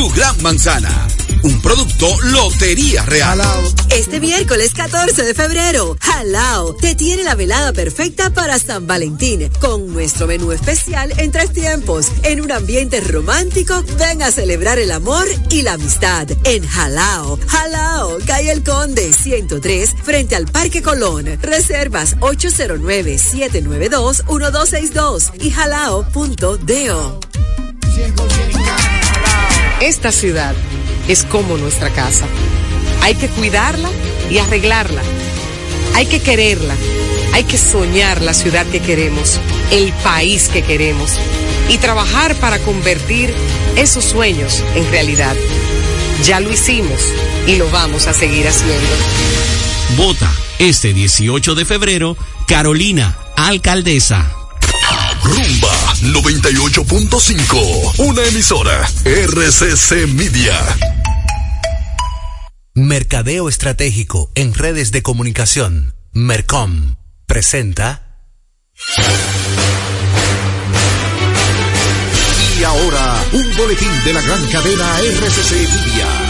tu gran manzana un producto Lotería Real. Este miércoles 14 de febrero, Halao te tiene la velada perfecta para San Valentín con nuestro menú especial en tres tiempos. En un ambiente romántico, ven a celebrar el amor y la amistad en Halao. Halao, calle El Conde 103 frente al Parque Colón. Reservas 809-792-1262 y halao.do. Esta ciudad es como nuestra casa. Hay que cuidarla y arreglarla. Hay que quererla. Hay que soñar la ciudad que queremos, el país que queremos y trabajar para convertir esos sueños en realidad. Ya lo hicimos y lo vamos a seguir haciendo. Vota este 18 de febrero, Carolina, alcaldesa. Rumba 98.5, una emisora RCC Media. Mercadeo Estratégico en redes de comunicación. Mercom presenta. Y ahora, un boletín de la gran cadena RCC Media.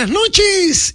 Buenas noches,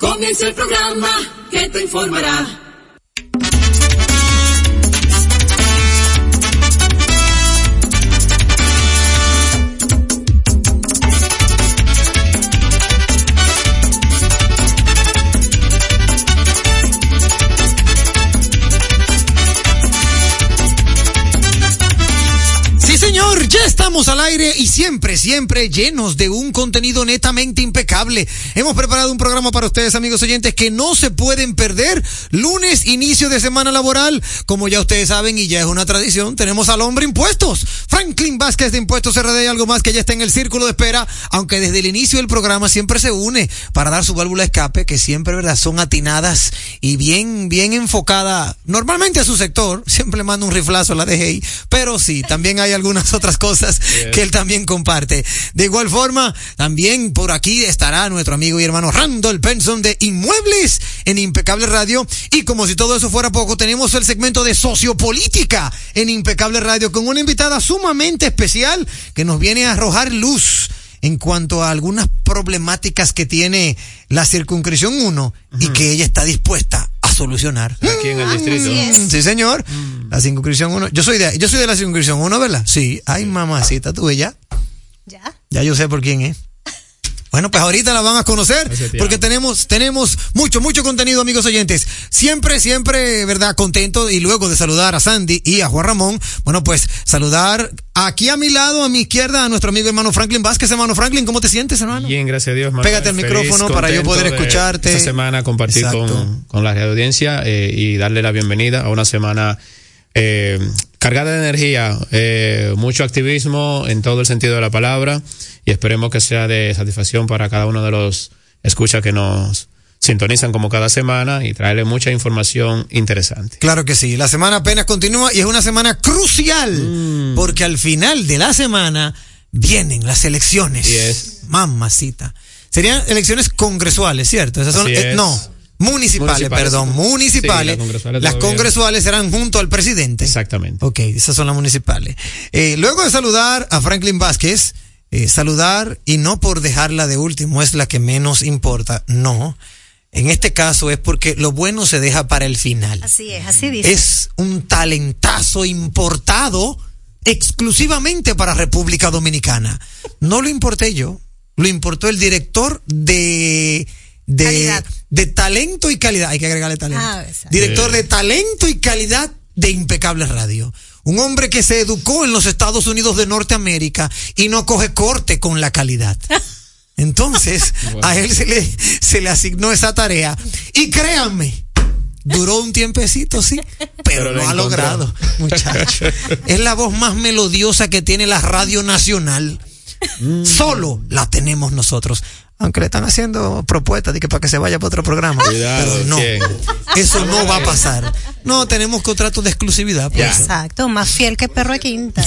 Comienza el programa que te informará. Estamos al aire y siempre, siempre llenos de un contenido netamente impecable. Hemos preparado un programa para ustedes, amigos oyentes, que no se pueden perder. Lunes, inicio de semana laboral. Como ya ustedes saben y ya es una tradición, tenemos al hombre impuestos. Franklin Vázquez de Impuestos RD y algo más que ya está en el círculo de espera, aunque desde el inicio del programa siempre se une para dar su válvula de escape, que siempre, ¿verdad? Son atinadas y bien, bien enfocada normalmente a su sector. Siempre manda un riflazo a la DGI, pero sí, también hay algunas otras cosas que él también comparte. De igual forma, también por aquí estará nuestro amigo y hermano Randall Benson de Inmuebles en Impecable Radio. Y como si todo eso fuera poco, tenemos el segmento de sociopolítica en Impecable Radio con una invitada sumamente especial que nos viene a arrojar luz en cuanto a algunas problemáticas que tiene la circunscripción 1 y que ella está dispuesta a solucionar. Aquí en el distrito. Sí, señor. La circunscripción 1. Yo soy de yo soy de la circunscripción 1, ¿verdad? Sí. Ay, mamacita, tú ves ya. Ya. Ya yo sé por quién es. Bueno, pues ahorita la van a conocer porque tenemos tenemos mucho mucho contenido, amigos oyentes. Siempre siempre, verdad, contento y luego de saludar a Sandy y a Juan Ramón, bueno, pues saludar aquí a mi lado, a mi izquierda, a nuestro amigo hermano Franklin Vázquez, hermano Franklin, ¿cómo te sientes, hermano? Bien, gracias a Dios. Manuel. Pégate el Feliz, micrófono para yo poder de escucharte. Esta semana compartir con, con la audiencia eh, y darle la bienvenida a una semana eh, cargada de energía, eh, mucho activismo en todo el sentido de la palabra y esperemos que sea de satisfacción para cada uno de los escuchas que nos sintonizan como cada semana y traerle mucha información interesante. Claro que sí. La semana apenas continúa y es una semana crucial Mm. porque al final de la semana vienen las elecciones. Yes. Mamacita. Serían elecciones congresuales, ¿cierto? Esas son, eh, es. no, municipales, Municipales. perdón, municipales. Sí, las congresuales las todavía. congresuales serán junto al presidente. Exactamente. Ok, esas son las municipales. Eh, luego de saludar a Franklin Vázquez, eh, saludar y no por dejarla de último es la que menos importa, no. En este caso es porque lo bueno se deja para el final. Así es, así dice. Es un talentazo importado exclusivamente para República Dominicana. No lo importé yo, lo importó el director de de, Calidad. De talento y calidad. Hay que agregarle talento. Ah, director Sí. de talento y calidad de Impecable Radio. Un hombre que se educó en los Estados Unidos de Norteamérica y no coge corte con la calidad. Entonces, a él se le, se le asignó esa tarea. Y créanme, duró un tiempecito, sí, pero, Pero lo lo ha logrado, muchacho. es la voz más melodiosa que tiene la radio nacional. Mm. Solo la tenemos nosotros. Aunque le están haciendo propuestas de que para que se vaya para otro programa. Cuidado, pero no, ¿quién? eso no va a pasar. No, tenemos contratos de exclusividad. por eso. Exacto, más fiel que perro de quinta.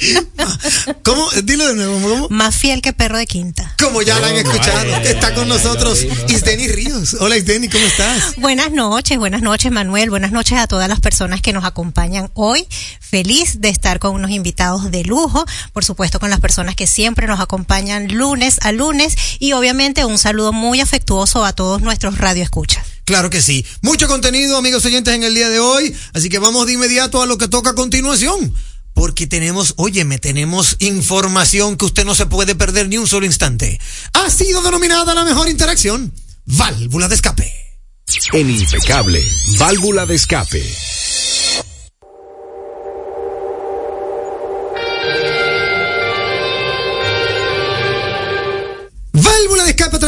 ¿Cómo? Dilo de nuevo, ¿cómo? Más fiel que perro de quinta. Como ya la han Oh, escuchado, está con nosotros. Isdeni Ríos. Hola Isdeni, ¿cómo estás? Buenas noches, buenas noches Manuel, buenas noches a todas las personas que nos acompañan hoy. Feliz de estar con unos invitados de lujo, por supuesto con las personas que siempre nos acompañan lunes a lunes y obviamente un saludo muy afectuoso a todos nuestros radioescuchas. Claro que sí. Mucho contenido, amigos oyentes, en el día de hoy. Así que vamos de inmediato a lo que toca a continuación. Porque tenemos, óyeme, tenemos información que usted no se puede perder ni un solo instante. Ha sido denominada la mejor interacción. Válvula de escape. En Impecable, válvula de escape.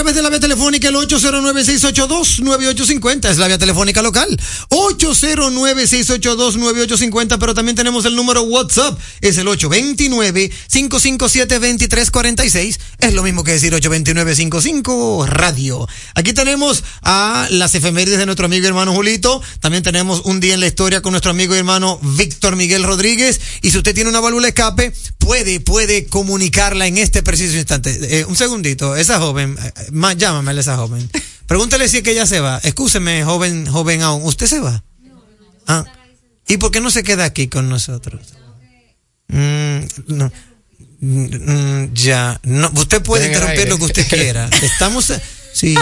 Través de la vía telefónica el 809-682-9850 es la vía telefónica local. 809-682-9850 pero también tenemos el número WhatsApp. Es el 829-557-2346 es lo mismo que decir 829-55 radio. Aquí tenemos a las efemérides de nuestro amigo y hermano Julito. También tenemos un día en la historia con nuestro amigo y hermano Víctor Miguel Rodríguez. Y si usted tiene una válvula escape puede puede comunicarla en este preciso instante. Eh, un segundito esa joven, eh, más llámame a esa joven. Pregúntale si es que ella se va. Excúseme, joven, joven aún. ¿Usted se va? Ah. ¿Y por qué no se queda aquí con nosotros? Mm, no. Mm, ya. No, usted puede interrumpir lo que usted quiera. Estamos. Sí.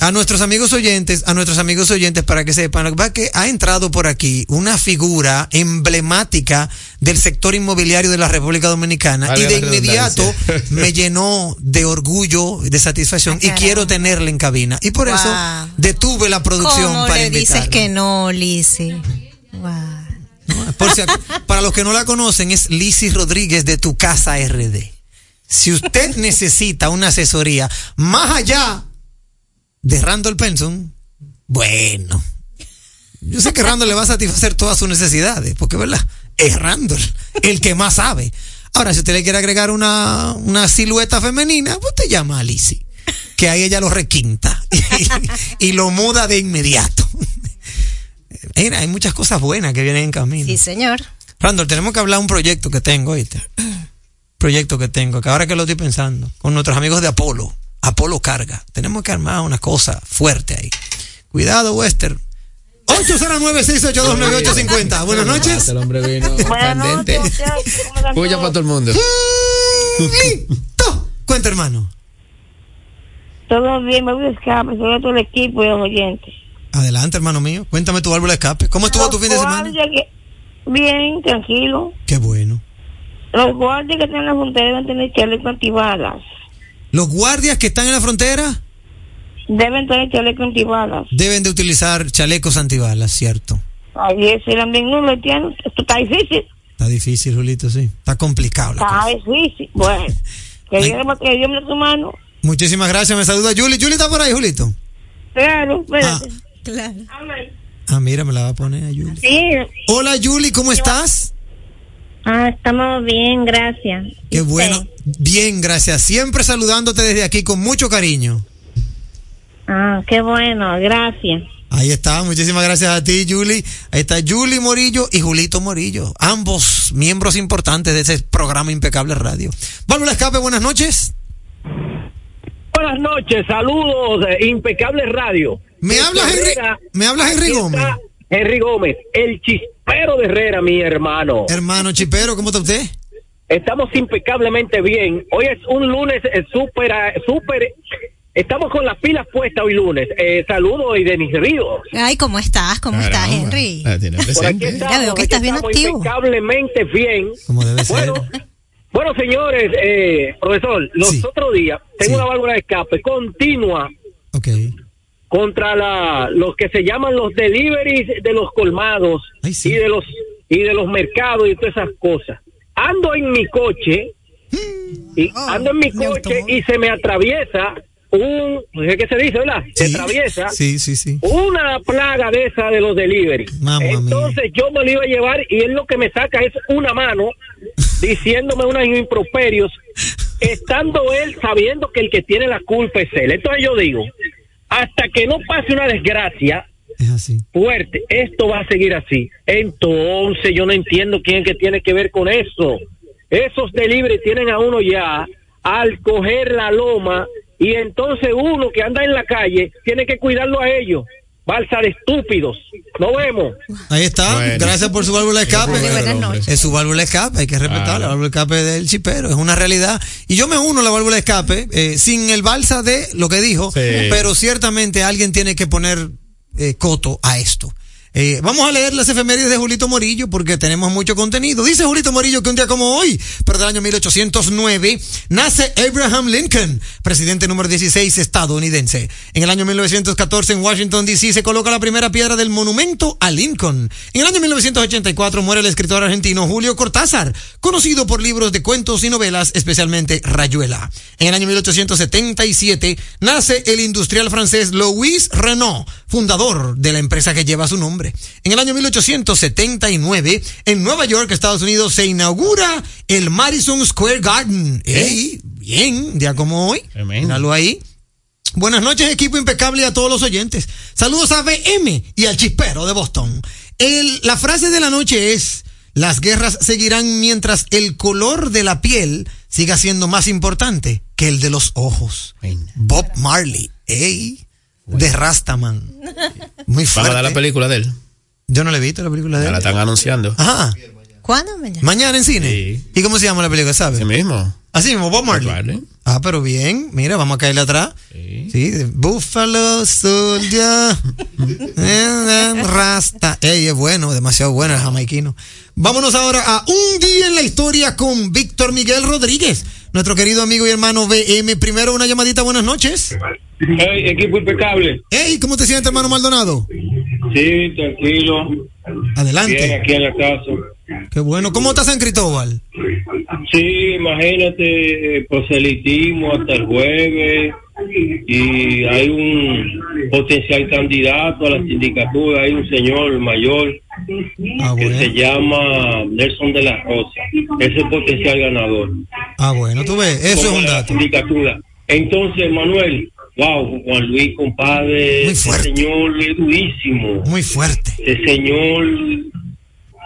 A nuestros amigos oyentes, a nuestros amigos oyentes, para que sepan, lo que pasa es que ha entrado por aquí una figura emblemática del sector inmobiliario de la República Dominicana y de inmediato me llenó de orgullo, de satisfacción Ah, y caramba. quiero tenerla en cabina. Y por eso detuve la producción ¿Cómo para le dices invitarla. que no, Lizzy? Wow. ¿no? Por si para los que no la conocen, es Lizy Rodríguez de Tu Casa RD. Si usted necesita una asesoría más allá de Randall Penson, bueno, yo sé que Randall le va a satisfacer todas sus necesidades, porque verdad, es Randall el que más sabe. Ahora, si usted le quiere agregar una, una silueta femenina, pues usted llama a Lizzie, que ahí ella lo requinta y, y lo muda de inmediato. Mira, hay muchas cosas buenas que vienen en camino. Sí, señor. Randall, tenemos que hablar de un proyecto que tengo, ¿oíste? Proyecto que tengo, que ahora que lo estoy pensando, con nuestros amigos de Apolo, Apolo Carga. Tenemos que armar una cosa fuerte ahí. Cuidado, Wester. 809-682-9850. Buenas noches. El hombre vino Buenas candente. noches, muchachos. ¿Cómo están Puya todos? para todo el mundo. Listo. Cuenta, hermano. Todo bien, me voy a escapar, sobre todo el equipo y los oyentes. Adelante, hermano mío. Cuéntame tu válvula de escape. ¿Cómo estuvo tu fin de semana? Bien, tranquilo. Qué bueno. Los guardias que están en la frontera deben tener chaleco antibalas. Los guardias que están en la frontera Deben tener chaleco antibalas. deben de utilizar chalecos antibalas, ¿cierto? Ahí es el ambiente, no lo tienen. Esto está difícil. Está difícil, Julito, sí. Está complicado la cosa. Está difícil. Bueno, que Dios, me dé su mano. Muchísimas gracias. Me saluda Juli. Juli está por ahí, Julito. Claro, espérate. Claro. Ah, mira, me la va a poner a Juli. Sí. Hola, Juli, ¿cómo estás? Ah, estamos bien, gracias. Qué bueno. Bien, gracias. Siempre saludándote desde aquí con mucho cariño. Ah, qué bueno, gracias. Ahí está, muchísimas gracias a ti, Juli. Ahí está Juli Morillo y Julito Morillo, ambos miembros importantes de ese programa Impecable Radio. Válvula Escape, buenas noches. Buenas noches, saludos, eh, Impecable Radio. ¿Me hablas, Henry? ¿Me hablas, Henry Gómez? Henry Gómez, el chispero de Herrera, mi hermano. Hermano Chipero, ¿cómo está usted? Estamos impecablemente bien. Hoy es un lunes eh, súper, eh, súper. Estamos con las pilas puestas hoy lunes. Eh, saludos y Denis Ríos. Ay, ¿cómo estás? ¿Cómo estás, Henry? Ah, tiene Por aquí presente. estamos, Ya veo que estás bien estamos activo. impecablemente bien. Como debe ser. Bueno, bueno señores, eh, profesor, los Sí. otros días tengo Sí. una válvula de escape continua Ok. Contra la, los que se llaman los deliveries de los colmados Ay, sí. y de los y de los mercados y todas esas cosas. Ando en mi coche y Oh, ando en mi coche y se me atraviesa un, qué se dice, ¿verdad? Se atraviesa Sí, sí, sí. una plaga de esa de los deliveries. Mamma mía. Entonces yo me lo iba a llevar y él lo que me saca es una mano diciéndome unos improperios, estando él sabiendo que el que tiene la culpa es él. Entonces yo digo, hasta que no pase una desgracia Es así. fuerte, esto va a seguir así. Entonces yo no entiendo quién es que tiene que ver con eso. Esos delivery tienen a uno ya al coger la loma y entonces uno que anda en la calle tiene que cuidarlo a ellos. Balsa de estúpidos. Nos vemos. Ahí está. Bueno. Gracias por su válvula de escape. Es su válvula de escape, hay que respetar la válvula de escape del chipero, es una realidad. Y yo me uno a la válvula de escape, eh, sin el balsa de lo que dijo, Sí. pero ciertamente alguien tiene que poner eh, coto a esto. Eh, vamos a leer las efemérides de Julito Morillo porque tenemos mucho contenido. Dice Julito Morillo que un día como hoy, pero del año 1809, nace Abraham Lincoln, presidente número 16 estadounidense. En el año 1914 en Washington DC se coloca la primera piedra del monumento a Lincoln. En el año 1984 muere el escritor argentino Julio Cortázar, conocido por libros de cuentos y novelas, especialmente Rayuela. En el año 1877 nace el industrial francés Louis Renault, fundador de la empresa que lleva su nombre. En el año 1879, en Nueva York, Estados Unidos, se inaugura el Madison Square Garden. ¡Ey! Bien, día como hoy. Míralo ahí. Buenas noches, equipo impecable y a todos los oyentes. Saludos a BM y al chispero de Boston. El- la frase de la noche es, las guerras seguirán mientras el color de la piel siga siendo más importante que el de los ojos. Bob Marley, ey, de Rastaman. Muy Van a dar la fuerte. película de él. Yo no le he visto la película de Ya la él. están anunciando. Ajá. ¿Cuándo mañana? Mañana en cine. Sí. ¿Y cómo se llama la película, sabes? Sí mismo. Así mismo, Bob Marley. Ah, pero bien. Mira, vamos a caerle atrás. Sí. Sí, Buffalo Soldier. eh, Rasta. Ey, es bueno, demasiado bueno el jamaiquino. Vámonos ahora a un día en la historia con Víctor Miguel Rodríguez, nuestro querido amigo y hermano BM. Primero una llamadita, buenas noches. Hey, equipo impecable. Hey, ¿cómo te sientes, hermano Maldonado? Sí, tranquilo. Adelante. Bien, aquí en la casa. Qué bueno. ¿Cómo está San Cristóbal? Sí, imagínate, eh, proselitismo hasta el jueves y hay un potencial candidato a la sindicatura, hay un señor mayor Ah, que se llama Nelson de la Rosa, es el potencial ganador. Ah, bueno, tú ves, eso es un dato. sindicatura. Entonces, Manuel, wow, Juan Luis, compadre, Muy ese fuerte. señor es durísimo. Muy fuerte. Ese señor,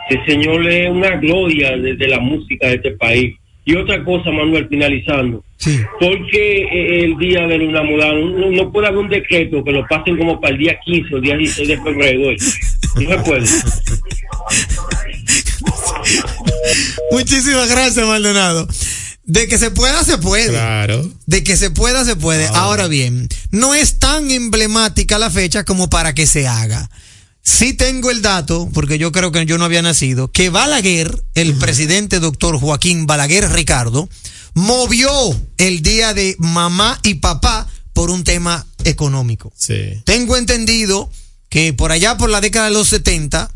ese señor es una gloria de, de la música de este país. Y otra cosa, Manuel, finalizando. Sí. Porque eh, el día del enamorado no, no puede haber un decreto que lo pasen como para el día 15 o el día 16 de febrero. No se puede. Muchísimas gracias, Maldonado. De que se pueda, se puede. Claro. De que se pueda, se puede. Ahora bien, no es tan emblemática la fecha como para que se haga. Sí tengo el dato, porque yo creo que yo no había nacido, que Balaguer, el presidente doctor Joaquín Balaguer Ricardo, movió el día de mamá y papá por un tema económico. Sí. Tengo entendido que por allá por la década de los 70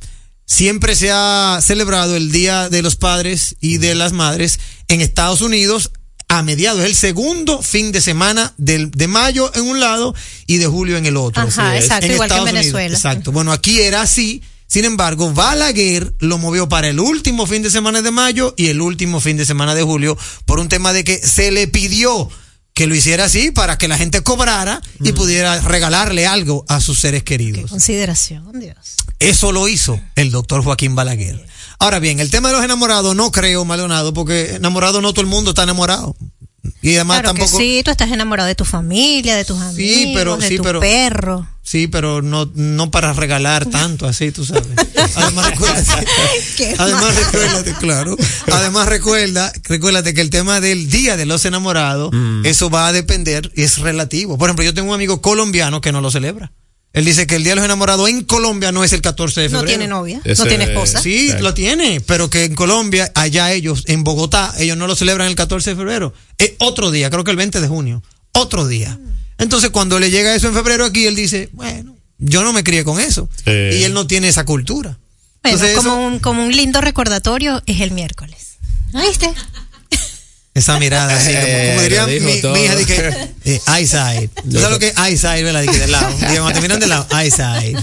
siempre se ha celebrado el Día de los Padres y de las Madres en Estados Unidos a mediados, el segundo fin de semana del, de mayo en un lado y de julio en el otro. Ajá, Así es. exacto, igual que en Unidos. Venezuela. Exacto. Bueno, aquí era así. Sin embargo, Balaguer lo movió para el último fin de semana de mayo y el último fin de semana de julio por un tema de que se le pidió que lo hiciera así para que la gente cobrara y pudiera regalarle algo a sus seres queridos. Consideración, Dios. Eso lo hizo el doctor Joaquín Balaguer. Ahora bien, el tema de los enamorados no creo, Maldonado, porque enamorado no todo el mundo está enamorado. Y además Claro tampoco... que sí, tú estás enamorado de tu familia, de tus amigos, pero- de sí, tu pero- perro. Sí, pero no, no para regalar tanto así, tú sabes. Además, recuérdate, además recuérdate, claro. Además, recuerda, recuérdate que el tema del Día de los Enamorados, eso va a depender y es relativo. Por ejemplo, yo tengo un amigo colombiano que no lo celebra. Él dice que el Día de los Enamorados en Colombia no es el 14 de No febrero. tiene novia, Ese- no tiene esposa. Sí, Exacto. lo tiene, pero que en Colombia, allá ellos, en Bogotá, ellos no lo celebran el 14 de febrero. Es otro día, creo que el 20 de junio. Otro día. Entonces, cuando le llega eso en febrero aquí, él dice, bueno, yo no me crié con eso. Y él no tiene esa cultura. Bueno, Entonces, como, eso- un, como un lindo recordatorio es el miércoles. ¿Viste? Esa mirada así, como, como diría mi, dijo mi todo. hija, que, eh, eyesight. ¿Tú sabes lo que es eyesight, verdad? De que de lado. Digamos, te miran de lado, eyesight.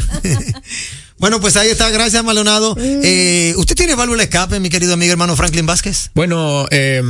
bueno, pues ahí está, gracias, Maldonado. Eh, ¿Usted tiene válvula de escape, mi querido amigo hermano Franklin Vázquez? Bueno, eh,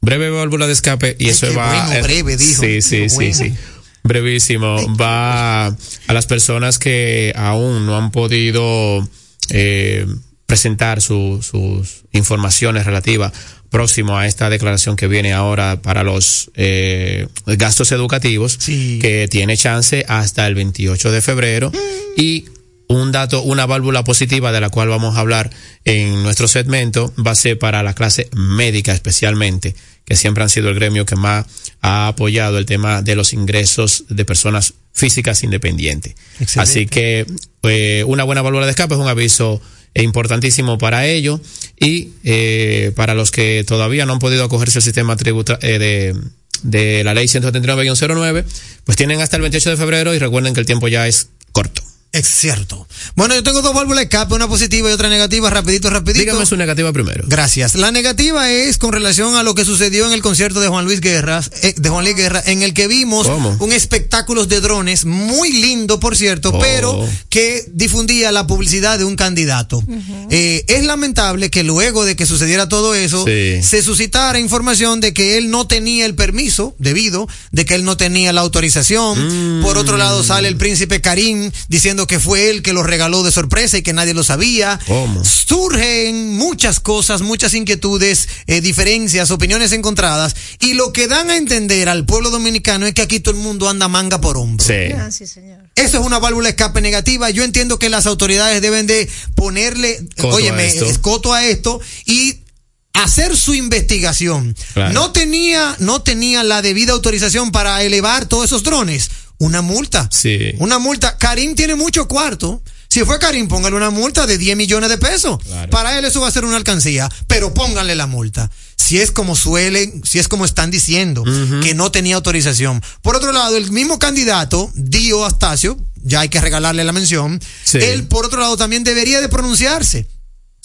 breve válvula de escape y Ay, eso qué va. bueno, breve, dijo. Sí, sí, sí, bueno. sí. Brevísimo. Va a las personas que aún no han podido eh, presentar su- sus informaciones relativas próximo a esta declaración que viene ahora para los eh, gastos educativos, Sí. que tiene chance hasta el 28 de febrero y un dato, una válvula positiva de la cual vamos a hablar en nuestro segmento va a ser para la clase médica especialmente, que siempre han sido el gremio que más ha apoyado el tema de los ingresos de personas físicas independientes. Excelente. Así que eh, una buena válvula de escape es un aviso eh, importantísimo para ello y eh, para los que todavía no han podido acogerse al sistema tributa eh, de, de la ley 179-09, pues tienen hasta el 28 de febrero y recuerden que el tiempo ya es corto. Es cierto. Bueno, yo tengo dos válvulas de escape, una positiva y otra negativa, rapidito, rapidito. Dígame su negativa primero. Gracias. La negativa es con relación a lo que sucedió en el concierto de Juan Luis Guerra, eh, de Juan Luis Guerra, en el que vimos ¿Cómo? un espectáculo de drones muy lindo, por cierto, Oh. pero que difundía la publicidad de un candidato. Eh, es lamentable que luego de que sucediera todo eso, Sí. se suscitara información de que él no tenía el permiso debido, de que él no tenía la autorización. Mm. Por otro lado, sale el príncipe Karim diciendo que fue él que lo regaló de sorpresa y que nadie lo sabía. ¿Cómo? Surgen muchas cosas, muchas inquietudes, eh, diferencias, opiniones encontradas. Y lo que dan a entender al pueblo dominicano es que aquí todo el mundo anda manga por hombro. Sí. Ah, sí, señor. Eso es una válvula de escape negativa. Yo entiendo que las autoridades deben de ponerle, Coto a óyeme, esto. escoto a esto y hacer su investigación. Claro. No tenía, no tenía la debida autorización para elevar todos esos drones. Una multa. Sí. Una multa. Karim tiene mucho cuarto. Si fue Karim, póngale una multa de 10 millones de pesos. Para él eso va a ser una alcancía, pero pónganle la multa. Si es como suelen, si es como están diciendo, que no tenía autorización. Por otro lado, el mismo candidato, Dio Astacio, ya hay que regalarle la mención, él por otro lado también debería de pronunciarse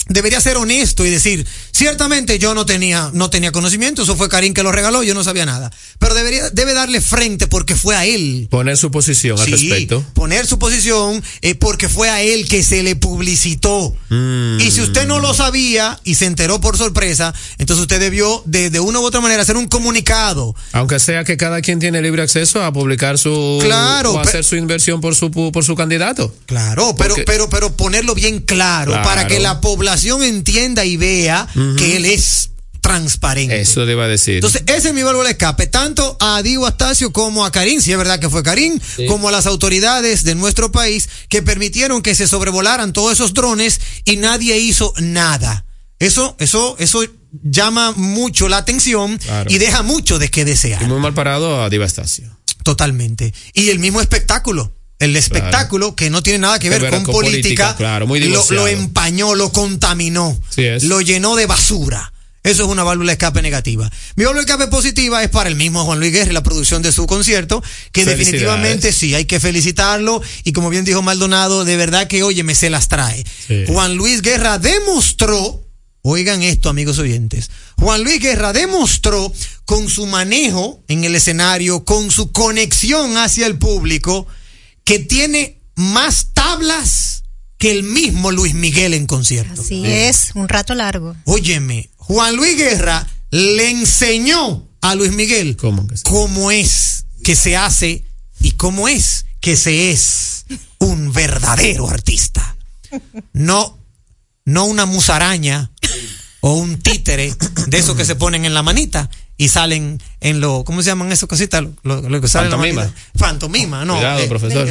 debería ser honesto y decir, ciertamente yo no tenía, no tenía conocimiento, eso fue Karim que lo regaló, yo no sabía nada. Pero debería, debe darle frente porque fue a él. Poner su posición al respecto. Poner su posición eh, porque fue a él que se le publicitó. Mm. Y si usted no lo sabía y se enteró por sorpresa, entonces usted debió de, de una u otra manera hacer un comunicado. Aunque sea que cada quien tiene libre acceso a publicar su Claro, o hacer su inversión por su por su candidato. Claro, pero, Porque- pero, pero ponerlo bien claro, Claro. para que la población entienda y vea que él es transparente. Eso le iba a decir. Entonces, ese es mi válvula de escape, tanto a Diego Astacio como a Karim, si es verdad que fue Karim, como a las autoridades de nuestro país que permitieron que se sobrevolaran todos esos drones y nadie hizo nada. Eso, eso, eso llama mucho la atención Claro. y deja mucho de qué desear. Y muy mal parado a Divastacio. Totalmente. Y el mismo espectáculo. El espectáculo que no tiene nada que ver, ver con, con política, política, claro, muy lo, lo empañó, lo contaminó, Sí lo llenó de basura. Eso es una válvula de escape negativa. Mi válvula de escape positiva es para el mismo Juan Luis Guerra la producción de su concierto, que definitivamente sí, hay que felicitarlo y como bien dijo Maldonado, de verdad que, oye, me se las trae. Sí. Juan Luis Guerra demostró, oigan esto amigos oyentes, Juan Luis Guerra demostró con su manejo en el escenario, con su conexión hacia el público, que tiene más tablas que el mismo Luis Miguel en concierto. Así es, un rato largo. Óyeme, Juan Luis Guerra le enseñó a Luis Miguel ¿Cómo que sí? cómo es que se hace y cómo es que se es un verdadero artista. No, no una musaraña o un títere de esos que se ponen en la manita y salen en lo, ¿cómo se llaman esas cositas? Lo, lo que sale en la Pantomima. manita. Fantomima, no. Cuidado, eh, profesor.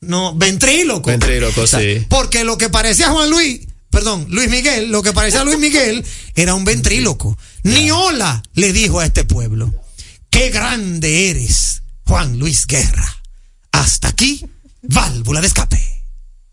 no, ventríloco. Ventríloco, O sea, sí. Porque lo que parecía Juan Luis, perdón, Luis Miguel, lo que parecía Luis Miguel era un ventríloco. Ni hola le dijo a este pueblo. Qué grande eres, Juan Luis Guerra. Hasta aquí, válvula de escape.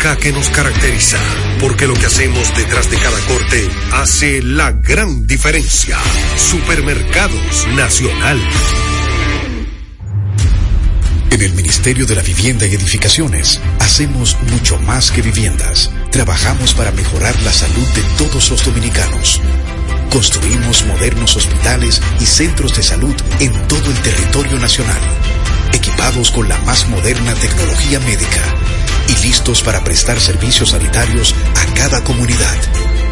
que nos caracteriza, porque lo que hacemos detrás de cada corte hace la gran diferencia. Supermercados Nacional. En el Ministerio de la Vivienda y Edificaciones hacemos mucho más que viviendas. Trabajamos para mejorar la salud de todos los dominicanos. Construimos modernos hospitales y centros de salud en todo el territorio nacional, equipados con la más moderna tecnología médica y listos para prestar servicios sanitarios a cada comunidad.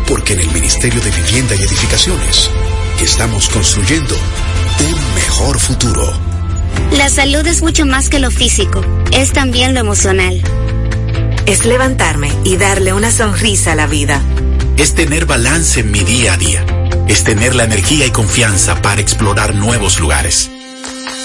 Porque en el Ministerio de Vivienda y Edificaciones estamos construyendo un mejor futuro. La salud es mucho más que lo físico, es también lo emocional. Es levantarme y darle una sonrisa a la vida. Es tener balance en mi día a día. Es tener la energía y confianza para explorar nuevos lugares.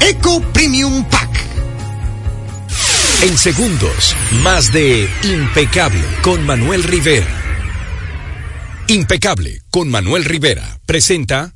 Eco Premium Pack. En segundos, más de Impecable con Manuel Rivera. Impecable con Manuel Rivera presenta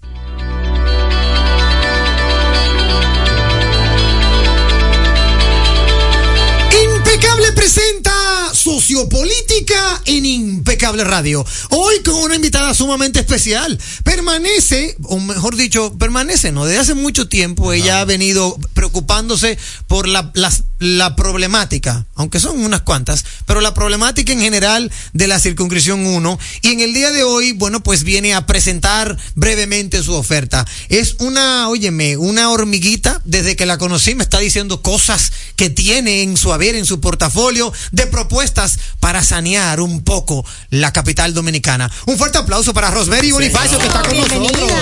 Impecable presenta Sociopolítica en Impecable Radio. Hoy con una invitada sumamente especial. Permanece, o mejor dicho, permanece, ¿no? Desde hace mucho tiempo ella ha venido preocupándose por la, la problemática, aunque son unas cuantas, pero la problemática en general de la circunscripción 1. Y en el día de hoy, bueno, pues viene a presentar brevemente su oferta. Es una, óyeme, una hormiguita, desde que la conocí me está diciendo cosas que tiene en su haber, en su portafolio, de propuestas para sanear un poco la capital dominicana. Un fuerte aplauso para Rosemary Bonifacio que está con nosotros.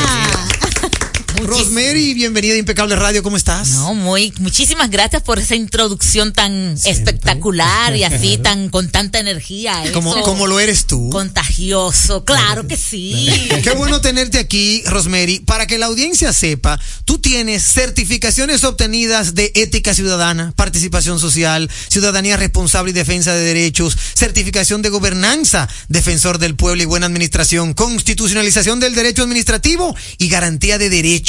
Rosemary, bienvenida a Impecable Radio, ¿cómo estás? No, muy, muchísimas gracias por esa introducción tan espectacular y así tan con tanta energía. Como, como lo eres tú. Contagioso, claro que sí. Qué bueno tenerte aquí, Rosemary. Para que la audiencia sepa, tú tienes certificaciones obtenidas de ética ciudadana, participación social, ciudadanía responsable y defensa de derechos, certificación de gobernanza, defensor del pueblo y buena administración, constitucionalización del derecho administrativo y garantía de derechos.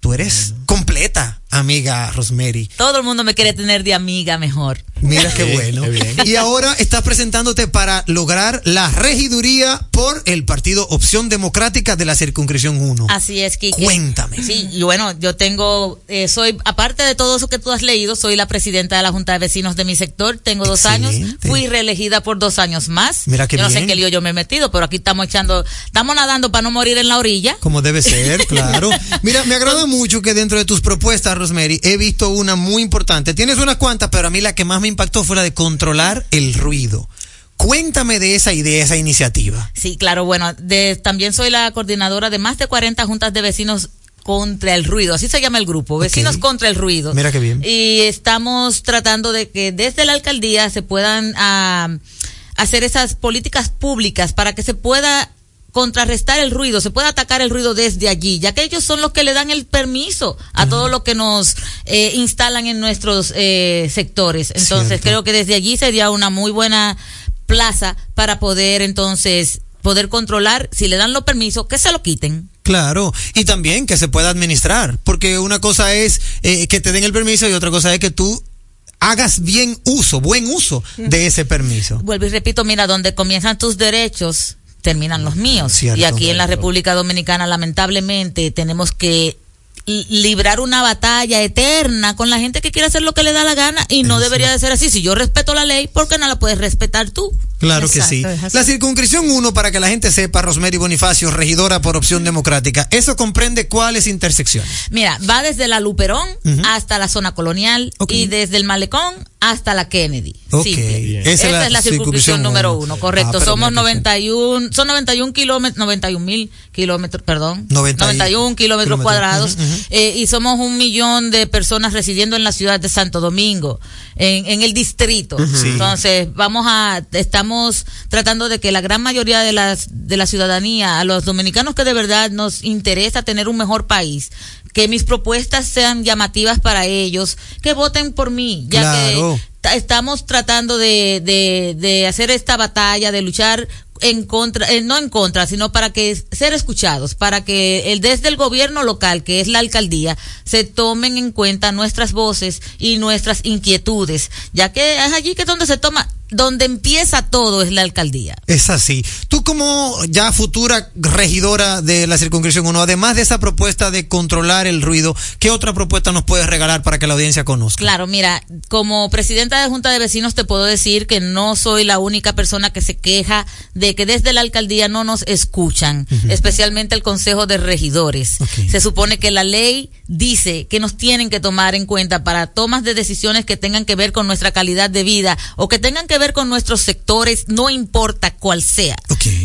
Tú eres completa, amiga Rosemary. Todo el mundo me quiere tener de amiga mejor. Mira qué bueno. Y ahora estás presentándote para lograr la regiduría por el partido Opción Democrática de la Circunscripción 1. Así es, Kiki. Cuéntame. Sí, y bueno, yo tengo, eh, soy, aparte de todo eso que tú has leído, soy la presidenta de la Junta de Vecinos de mi sector, tengo dos años, fui reelegida por dos años más. Mira qué yo no sé qué lío yo me he metido, pero aquí estamos echando, estamos nadando para no morir en la orilla. Como debe ser, claro. Mira, me agrada mucho que dentro de tus propuestas, Rosemary, he visto una muy importante. Tienes unas cuantas, pero a mí la que más me impactó fue la de controlar el ruido. Cuéntame de esa idea, esa iniciativa. Sí, claro, bueno, de, también soy la coordinadora de más de 40 juntas de vecinos contra el ruido, así se llama el grupo, vecinos contra el ruido. Mira qué bien. Y estamos tratando de que desde la alcaldía se puedan ah, hacer esas políticas públicas para que se pueda contrarrestar el ruido, se pueda atacar el ruido desde allí, ya que ellos son los que le dan el permiso a todo lo que nos eh, instalan en nuestros eh, sectores. Entonces Cierto. creo que desde allí sería una muy buena plaza para poder entonces poder controlar, si le dan los permisos, que se lo quiten. Claro, y también que se pueda administrar, porque una cosa es eh, que te den el permiso y otra cosa es que tú hagas bien uso, buen uso de ese permiso. Vuelvo y repito, mira, donde comienzan tus derechos, terminan los míos. Cierto. y aquí en la República Dominicana, lamentablemente, tenemos que li- librar una batalla eterna con la gente que quiere hacer lo que le da la gana y no debería de ser así. Si yo respeto la ley, ¿por qué no la puedes respetar tú? Claro que sí. La circunscripción 1, para que la gente sepa, Rosemary Bonifacio, regidora por opción democrática, ¿eso comprende cuáles intersecciones? Mira, va desde la Luperón hasta la zona colonial y desde el Malecón hasta la Kennedy. Ok. Simple. Esa Esa, es la es la circunscripción circunscripción número uno. correcto. Ah, Somos mira que 91, son 91 kilómetros, 91 mil kilómetros, perdón. 90 y- 91 kilómetros cuadrados. Eh, y somos un millón de personas residiendo en la ciudad de Santo Domingo, en, en el distrito. Sí. Entonces, vamos a, estamos tratando de que la gran mayoría de las, de la ciudadanía, a los dominicanos que de verdad nos interesa tener un mejor país, que mis propuestas sean llamativas para ellos, que voten por mí, ya Claro. que ta- estamos tratando de, de, de hacer esta batalla, de luchar en contra, eh, no en contra, sino para que ser escuchados, para que el desde el gobierno local, que es la alcaldía, se tomen en cuenta nuestras voces y nuestras inquietudes, ya que es allí que es donde se toma, donde empieza todo es la alcaldía. Es así. Tú como ya futura regidora de la circunscripción 1, además de esa propuesta de controlar el ruido, ¿qué otra propuesta nos puedes regalar para que la audiencia conozca? Claro, mira, como presidenta de Junta de Vecinos te puedo decir que no soy la única persona que se queja de que desde la alcaldía no nos escuchan, especialmente el Consejo de Regidores. Se supone que la ley dice que nos tienen que tomar en cuenta para tomas de decisiones que tengan que ver con nuestra calidad de vida o que tengan que ver con nuestros sectores, no importa cuál sea.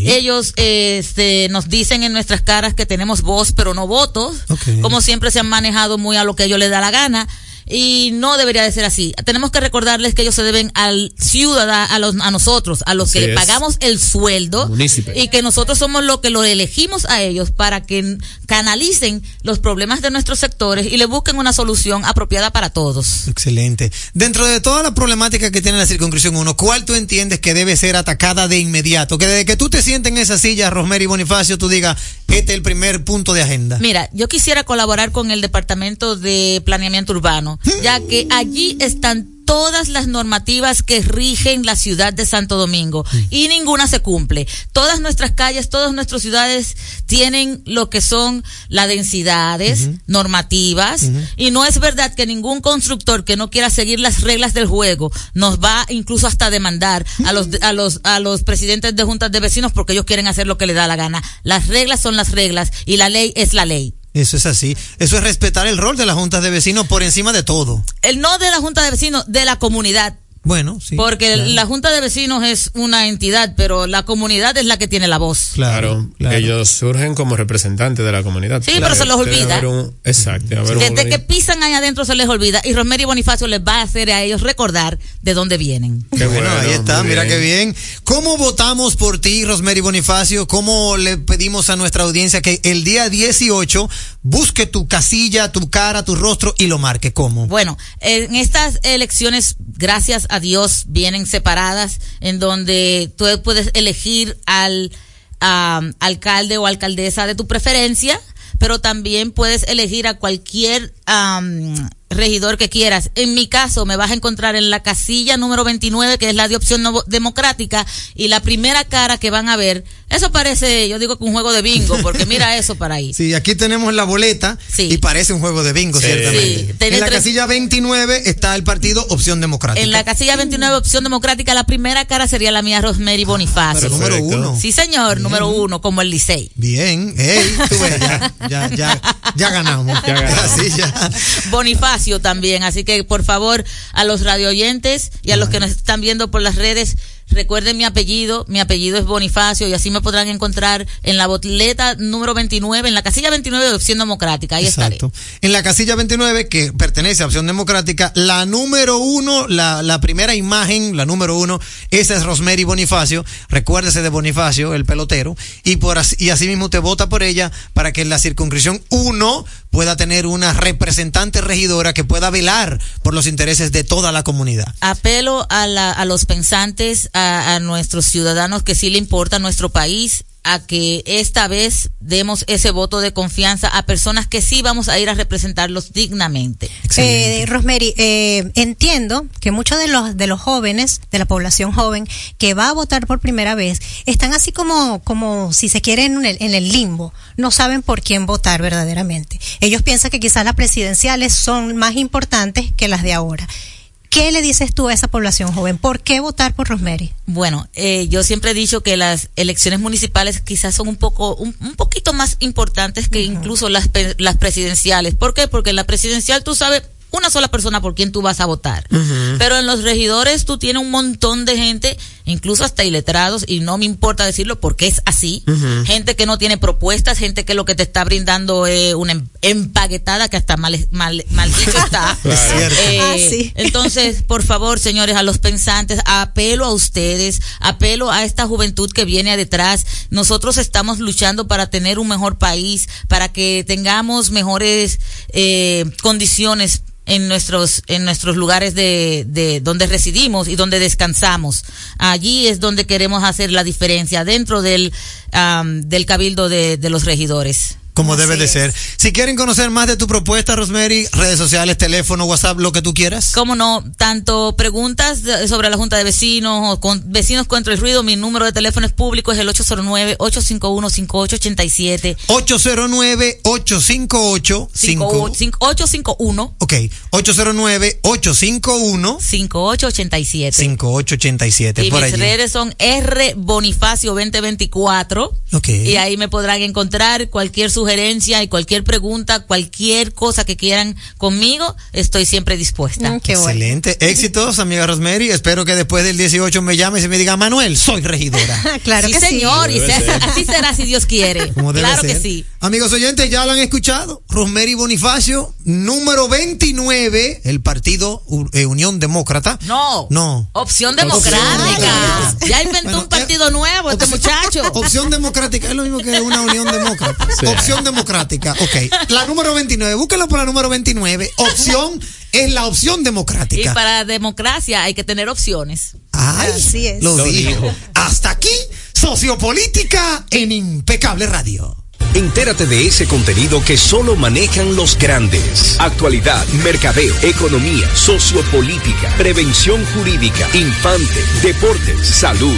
Ellos eh, este, nos dicen en nuestras caras que tenemos voz pero no votos, como siempre se han manejado muy a lo que ellos les da la gana. Y no debería de ser así. Tenemos que recordarles que ellos se deben al ciudadano, a, los, a nosotros, a los que le pagamos el sueldo y que nosotros somos los que lo elegimos a ellos para que canalicen los problemas de nuestros sectores y le busquen una solución apropiada para todos. Excelente. Dentro de toda la problemática que tiene la circunscripción 1, ¿cuál tú entiendes que debe ser atacada de inmediato? Que desde que tú te sientes en esa silla, Rosemary Bonifacio, tú digas, este es el primer punto de agenda. Mira, yo quisiera colaborar con el Departamento de Planeamiento Urbano, ya que allí están todas las normativas que rigen la ciudad de Santo Domingo y ninguna se cumple. Todas nuestras calles, todas nuestras ciudades tienen lo que son las densidades normativas y no es verdad que ningún constructor que no quiera seguir las reglas del juego nos va incluso hasta demandar a los a los a los presidentes de juntas de vecinos porque ellos quieren hacer lo que les da la gana. Las reglas son las reglas y la ley es la ley. Eso es así. Eso es respetar el rol de las juntas de vecinos por encima de todo. El no de la junta de vecinos, de la comunidad. Bueno, sí. Porque claro. la junta de vecinos es una entidad, pero la comunidad es la que tiene la voz. Claro, ellos surgen como representantes de la comunidad. Sí, pero se los olvida. un- exacto. Desde que pisan ahí adentro se les olvida y Rosemary Bonifacio les va a hacer a ellos recordar de dónde vienen. Bueno, bueno, ahí está, mira bien. qué bien. ¿Cómo votamos por ti, Rosemary Bonifacio? ¿Cómo le pedimos a nuestra audiencia que el día 18 busque tu casilla, tu cara, tu rostro y lo marque? ¿Cómo? Bueno, en estas elecciones, gracias a Dios, vienen separadas, en donde tú puedes elegir al alcalde o alcaldesa de tu preferencia, pero también puedes elegir a cualquier regidor que quieras. En mi caso, me vas a encontrar en la casilla número 29, que es la de opción democrática, y la primera cara que van a ver, eso parece, yo digo que un juego de bingo, porque mira eso para ahí. Sí, aquí tenemos la boleta y parece un juego de bingo, Sí. ciertamente. Sí, en la tres- casilla 29 está el partido Opción Democrática. En la casilla 29, opción democrática, la primera cara sería la mía, Rosemary Bonifacio. pero número uno. Sí, señor, número uno, como el Licey. Bien, ey, tú ves, ya, ya, ya, ya ganamos. Ya ganamos. Así ya. Bonifacio también. Así que, por favor, a los radio oyentes y a los que nos están viendo por las redes, recuerden mi apellido. Mi apellido es Bonifacio y así me podrán encontrar en la boleta número 29, en la casilla 29 de Opción Democrática. Ahí Exacto. En la casilla 29, que pertenece a Opción Democrática, la número uno, la, la primera imagen, la número uno, esa es Rosemary Bonifacio. Recuérdese de Bonifacio, el pelotero. Y, por así, y así mismo te vota por ella para que la circunscripción 1 pueda tener una representante regidora que pueda velar por los intereses de toda la comunidad. apelo a, la- a los pensantes, a, a nuestros ciudadanos que sí le importa nuestro país, a que esta vez demos ese voto de confianza a personas que sí vamos a ir a representarlos dignamente. Eh, Rosemary, eh, entiendo que muchos de los de los jóvenes, de la población joven que va a votar por primera vez, están así como como si se quieren en el, en el limbo, no saben por quién votar verdaderamente. Ellos piensan que quizás las presidenciales son más importantes que las de ahora. ¿Qué le dices tú a esa población joven? ¿Por qué votar por Rosemary? Bueno, eh, yo siempre he dicho que las elecciones municipales quizás son un poco, un, un poquito más importantes que incluso las, pe- las presidenciales. ¿Por qué? Porque en la presidencial tú sabes una sola persona por quien tú vas a votar. Pero en los regidores tú tienes un montón de gente, incluso hasta iletrados, y no me importa decirlo porque es así. Gente que no tiene propuestas, gente que lo que te está brindando es una em- empaquetada que hasta mal, mal, mal dicho está. Es cierto. Eh, Ah, sí. Entonces, por favor, señores, a los pensantes, apelo a ustedes, apelo a esta juventud que viene detrás. Nosotros estamos luchando para tener un mejor país, para que tengamos mejores eh, condiciones en nuestros en nuestros lugares de, de donde residimos y donde descansamos allí es donde queremos hacer la diferencia dentro del am, del cabildo de, de los regidores Como debe de ser. Si quieren conocer más de tu propuesta, Rosemary, redes sociales, teléfono, WhatsApp, lo que tú quieras. Cómo no, tanto preguntas sobre la Junta de Vecinos o con vecinos contra el ruido, mi número de teléfono es público, es el 809-851-5887. 809-858. 851 Ok, 809-851. 5887. 5887, Y por mis allí. redes son R Bonifacio 2024. Ok. Y ahí me podrán encontrar cualquier sugerencia y cualquier pregunta, cualquier cosa que quieran conmigo, estoy siempre dispuesta. Excelente. Éxitos, amiga Rosemary. Espero que después del 18 me llames y me diga, Manuel, soy regidora. claro sí, que sí. señor, y se- ser. así será si Dios quiere. Como debe claro ser. que sí. Amigos oyentes, ya lo han escuchado. Rosemary Bonifacio, número 29, el partido eh, Unión Demócrata. No. No. Opción democrática. Ya inventó un partido nuevo este muchacho. Opción democrática es lo mismo que una unión demócrata. Sí. Opción democrática. Ok. La número 29. Búsquenlo por la número 29. Opción es la opción Y democrática. para democracia hay que tener opciones. Ay, Así es. Lo, Lo dijo. dijo. Hasta aquí, Sociopolítica en Impecable Radio. Entérate de ese contenido que solo manejan los grandes. Actualidad, mercadeo, economía, sociopolítica, prevención jurídica, infante, deportes, salud,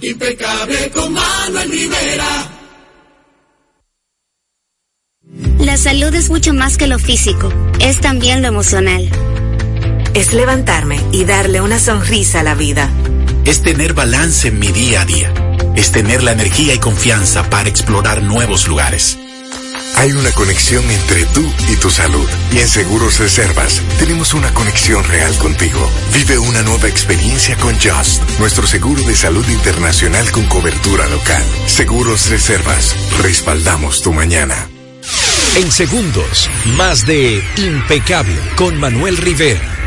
Impecable con Manuel Rivera. La salud es mucho más que lo físico, es también lo emocional. Es levantarme y darle una sonrisa a la vida. Es tener balance en mi día a día. Es tener la energía y confianza para explorar nuevos lugares. Hay una conexión entre tú y tu salud. Y en Seguros Reservas tenemos una conexión real contigo. Vive una nueva experiencia con Just, nuestro seguro de salud internacional con cobertura local. Seguros Reservas, respaldamos tu mañana. En segundos, más de Impecable con Manuel Rivera.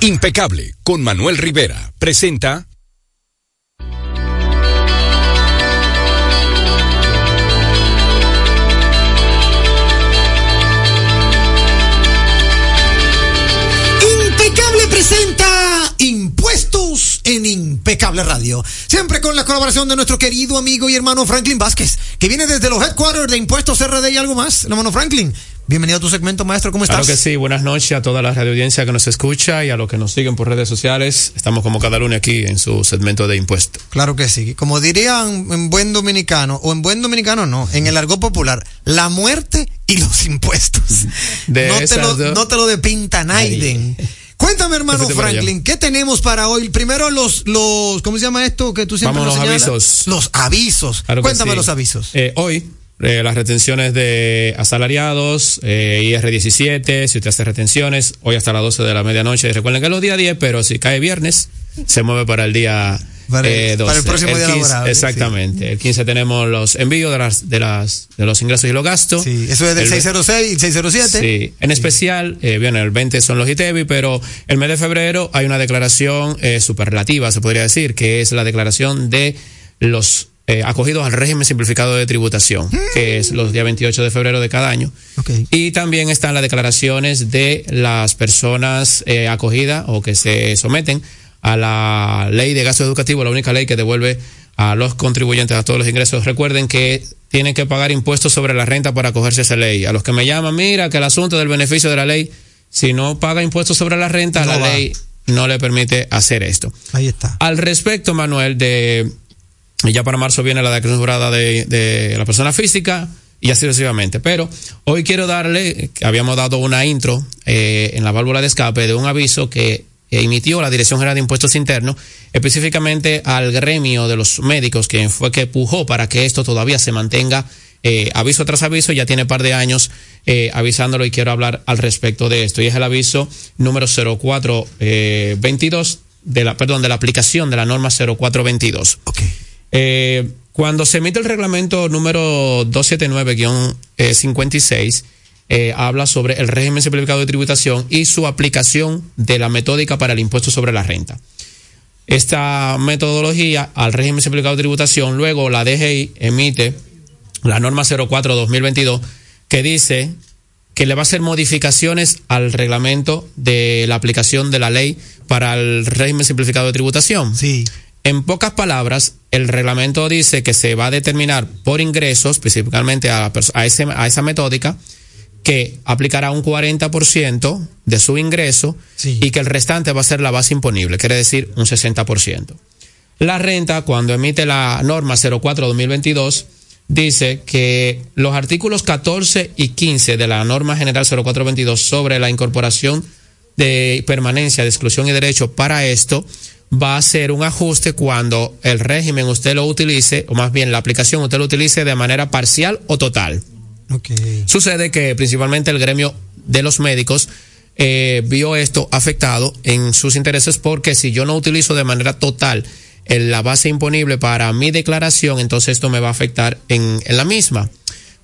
Impecable con Manuel Rivera presenta Impecable Radio. Siempre con la colaboración de nuestro querido amigo y hermano Franklin Vázquez, que viene desde los headquarters de Impuestos RD y algo más. Hermano Franklin, bienvenido a tu segmento, maestro. ¿Cómo estás? Claro que sí. Buenas noches a toda la radio audiencia que nos escucha y a los que nos siguen por redes sociales. Estamos como cada lunes aquí en su segmento de impuestos. Claro que sí. Como dirían en buen dominicano, o en buen dominicano no, en el argot popular, la muerte y los impuestos. De no, te lo, no te lo de pinta Naiden. Cuéntame, hermano Franklin, ¿qué tenemos para hoy? Primero los, los, ¿cómo se llama esto que tú siempre a nos avisos. Los avisos. Claro Cuéntame sí. los avisos. Eh, hoy, eh, las retenciones de asalariados, eh, IR17, si usted hace retenciones, hoy hasta las 12 de la medianoche. Recuerden que es los días 10, pero si cae viernes, se mueve para el día Para el- eh, 12. para el próximo día laborable, Exactamente. El 15 tenemos los envíos de, las, de, las, de los ingresos y los gastos. Sí, eso es del El- 606 y 607. Sí, en especial, eh, bien, el 20 son los ITEBI, pero el mes de febrero hay una declaración eh, superlativa, se podría decir, que es la declaración de los eh, acogidos al régimen simplificado de tributación, que es los días 28 de febrero de cada año. Y también están las declaraciones de las personas eh, acogidas o que se someten a la ley de gasto educativo, la única ley que devuelve a los contribuyentes a todos los ingresos. Recuerden que tienen que pagar impuestos sobre la renta para acogerse a esa ley. A los que me llaman, mira que el asunto del beneficio de la ley, si no paga impuestos sobre la renta, No la va. ley no le permite hacer esto. Ahí está. Al respecto, Manuel, de ya para marzo viene la declaración jurada de, de la persona física y así sucesivamente. Pero hoy quiero darle, habíamos dado una intro eh, en la válvula de escape de un aviso que emitió la Dirección General de Impuestos Internos, específicamente al gremio de los médicos, que fue que pujó para que esto todavía se mantenga eh, aviso tras aviso, ya tiene par de años eh, avisándolo y quiero hablar al respecto de esto. Y es el aviso número 0422 de la, perdón, de la aplicación de la norma 0422. Eh, cuando se emite el reglamento número 279-56, eh, habla sobre el régimen simplificado de tributación y su aplicación de la metódica para el impuesto sobre la renta. Esta metodología al régimen simplificado de tributación, luego la DGI emite la norma 04-2022 que dice que le va a hacer modificaciones al reglamento de la aplicación de la ley para el régimen simplificado de tributación. Sí. En pocas palabras, el reglamento dice que se va a determinar por ingresos, específicamente a, a, ese- a esa metódica, que aplicará un 40% de su ingreso y que el restante va a ser la base imponible, quiere decir un 60%. La renta, cuando emite la norma 04-2022, dice que los artículos 14 y 15 de la norma general 0422 sobre la incorporación de permanencia, de exclusión y derecho para esto va a ser un ajuste cuando el régimen usted lo utilice, o más bien la aplicación usted lo utilice de manera parcial o total. Sucede que principalmente el gremio de los médicos eh, vio esto afectado en sus intereses porque si yo no utilizo de manera total el- la base imponible para mi declaración, entonces esto me va a afectar en, en la misma.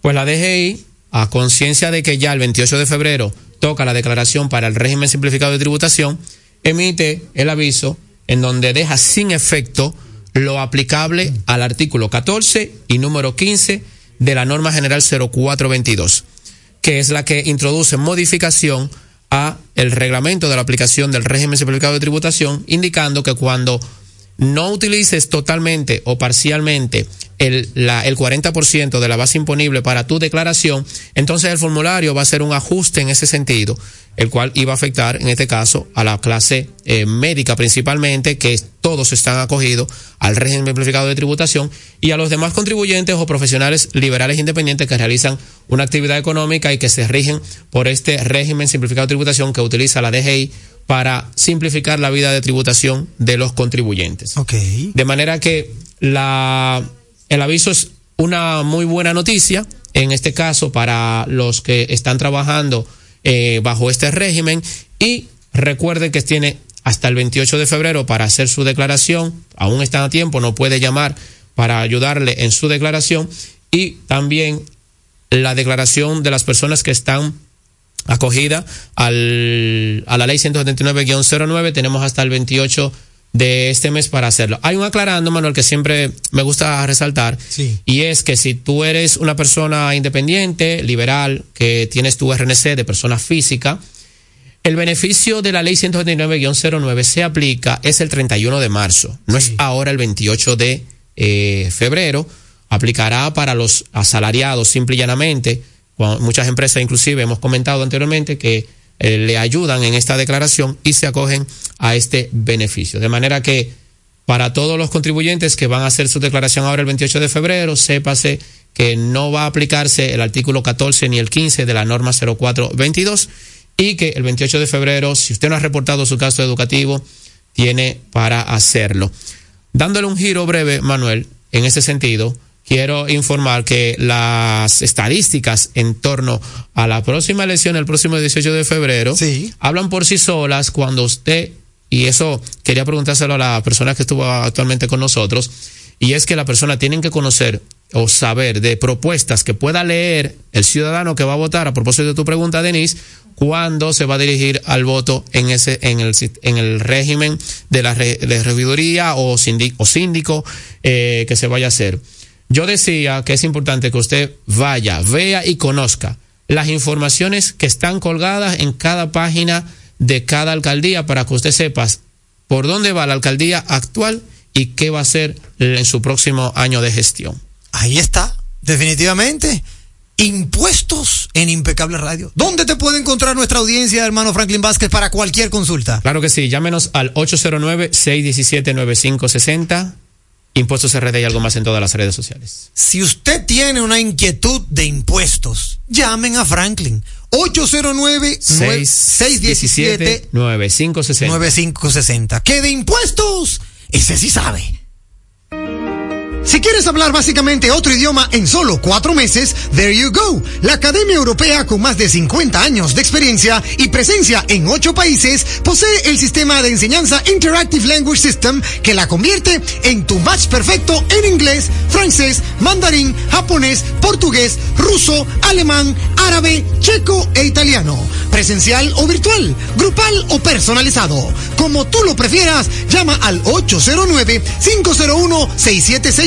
Pues la DGI, a conciencia de que ya el 28 de febrero toca la declaración para el régimen simplificado de tributación, emite el aviso en donde deja sin efecto lo aplicable al artículo 14 y número 15 de la norma general 0422, que es la que introduce modificación a el reglamento de la aplicación del régimen simplificado de tributación, indicando que cuando no utilices totalmente o parcialmente el, la, el 40% de la base imponible para tu declaración, entonces el formulario va a ser un ajuste en ese sentido, el cual iba a afectar en este caso a la clase eh, médica principalmente, que todos están acogidos al régimen simplificado de tributación, y a los demás contribuyentes o profesionales liberales independientes que realizan una actividad económica y que se rigen por este régimen simplificado de tributación que utiliza la DGI para simplificar la vida de tributación de los contribuyentes. De manera que la, el aviso es una muy buena noticia, en este caso para los que están trabajando eh, bajo este régimen. Y recuerden que tiene hasta el 28 de febrero para hacer su declaración, aún están a tiempo, no puede llamar para ayudarle en su declaración. Y también la declaración de las personas que están acogida al, a la ley 179-09. Tenemos hasta el 28 de este mes para hacerlo. Hay un aclarando, Manuel, que siempre me gusta resaltar, y es que si tú eres una persona independiente, liberal, que tienes tu RNC de persona física, El beneficio de la ley 129-09 se aplica es el 31 de marzo, no es ahora el 28 de eh, febrero. Aplicará para los asalariados simple y llanamente. Muchas empresas inclusive hemos comentado anteriormente que eh, le ayudan en esta declaración y se acogen a este beneficio. De manera que para todos los contribuyentes que van a hacer su declaración ahora el 28 de febrero, sépase que no va a aplicarse el artículo 14 ni el 15 de la norma 0422 y que el 28 de febrero, si usted no ha reportado su gasto educativo, tiene para hacerlo. Dándole un giro breve, Manuel, en ese sentido, quiero informar que las estadísticas en torno a la próxima elección, el próximo 18 de febrero, hablan por sí solas cuando usted, y eso quería preguntárselo a la persona que estuvo actualmente con nosotros, y es que la persona tiene que conocer o saber de propuestas que pueda leer el ciudadano que va a votar, a propósito de tu pregunta, Denise, cuando se va a dirigir al voto en ese en el, en el régimen de la de reviduría o, síndico, o síndico eh, que se vaya a hacer. Yo decía que es importante que usted vaya, vea y conozca las informaciones que están colgadas en cada página de cada alcaldía para que usted sepa por dónde va la alcaldía actual y qué va a hacer en su próximo año de gestión. Ahí está, definitivamente. Impuestos en Impecable Radio. ¿Dónde te puede encontrar nuestra audiencia, hermano Franklin Vázquez, para cualquier consulta? Claro que sí, llámenos al 809-617-9560. Impuestos RD y algo más en todas las redes sociales. Si usted tiene una inquietud de impuestos, llamen a Franklin. 809-617-9560. 9560. ¿Qué de impuestos? Ese sí sabe. Si quieres hablar básicamente otro idioma en solo cuatro meses, there you go. La Academia Europea con más de 50 años de experiencia y presencia en ocho países posee el sistema de enseñanza Interactive Language System que la convierte en tu match perfecto en inglés, francés, mandarín, japonés, portugués, ruso, alemán, árabe, checo e italiano. Presencial o virtual, grupal o personalizado. Como tú lo prefieras, llama al 809 501